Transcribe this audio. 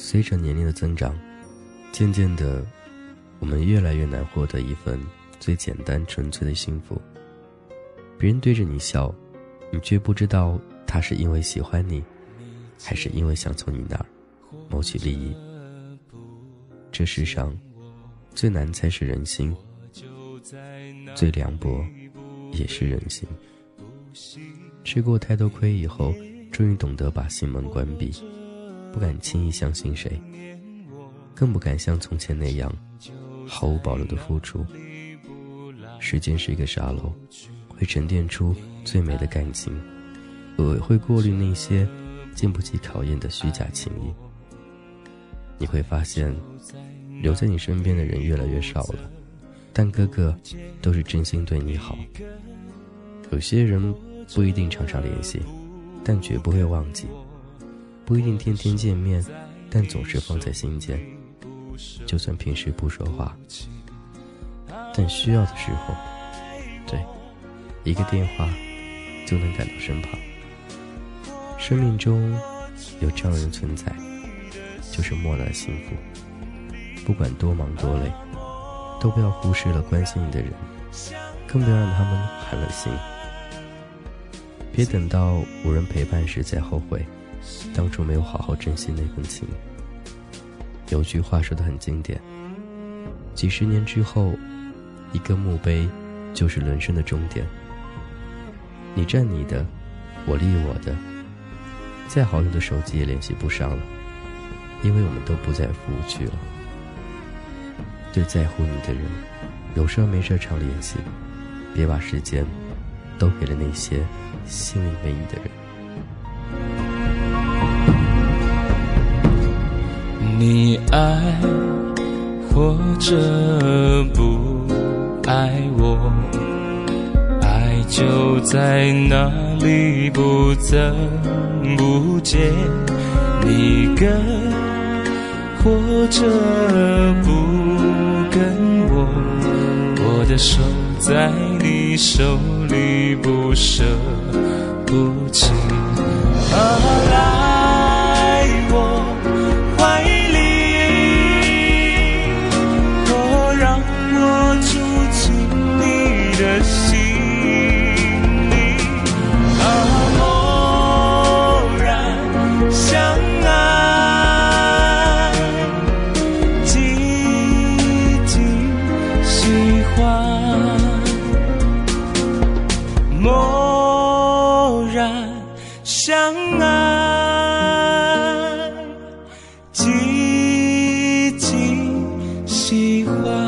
随着年龄的增长，渐渐的，我们越来越难获得一份最简单纯粹的幸福。别人对着你笑，你却不知道他是因为喜欢你，还是因为想从你那儿谋取利益。这世上，最难猜是人心，最凉薄也是人心。吃过太多亏以后，终于懂得把心门关闭，不敢轻易相信谁，更不敢像从前那样毫无保留的付出。时间是一个沙漏，会沉淀出最美的感情，也会过滤那些经不起考验的虚假情谊。你会发现，留在你身边的人越来越少了，但个个都是真心对你好。有些人不一定常常联系，但绝不会忘记；不一定天天见面，但总是放在心间。就算平时不说话，但需要的时候，对，一个电话就能赶到身旁。生命中有这样人存在。就是莫大的幸福。不管多忙多累，都不要忽视了关心你的人，更不要让他们寒了心。别等到无人陪伴时再后悔，当初没有好好珍惜那份情。有句话说的很经典：几十年之后，一个墓碑就是人生的终点。你占你的，我立我的，再好用的手机也联系不上了。因为我们都不在服务区了，对在乎你的人，有事没事常联系，别把时间都给了那些心里没你的人。爱或者不爱我，爱就在那里不增不减，你跟。或者不跟我，我的手在你手里不舍不弃。的心里，啊，默然相爱，静静喜欢，默然相爱，静静喜欢。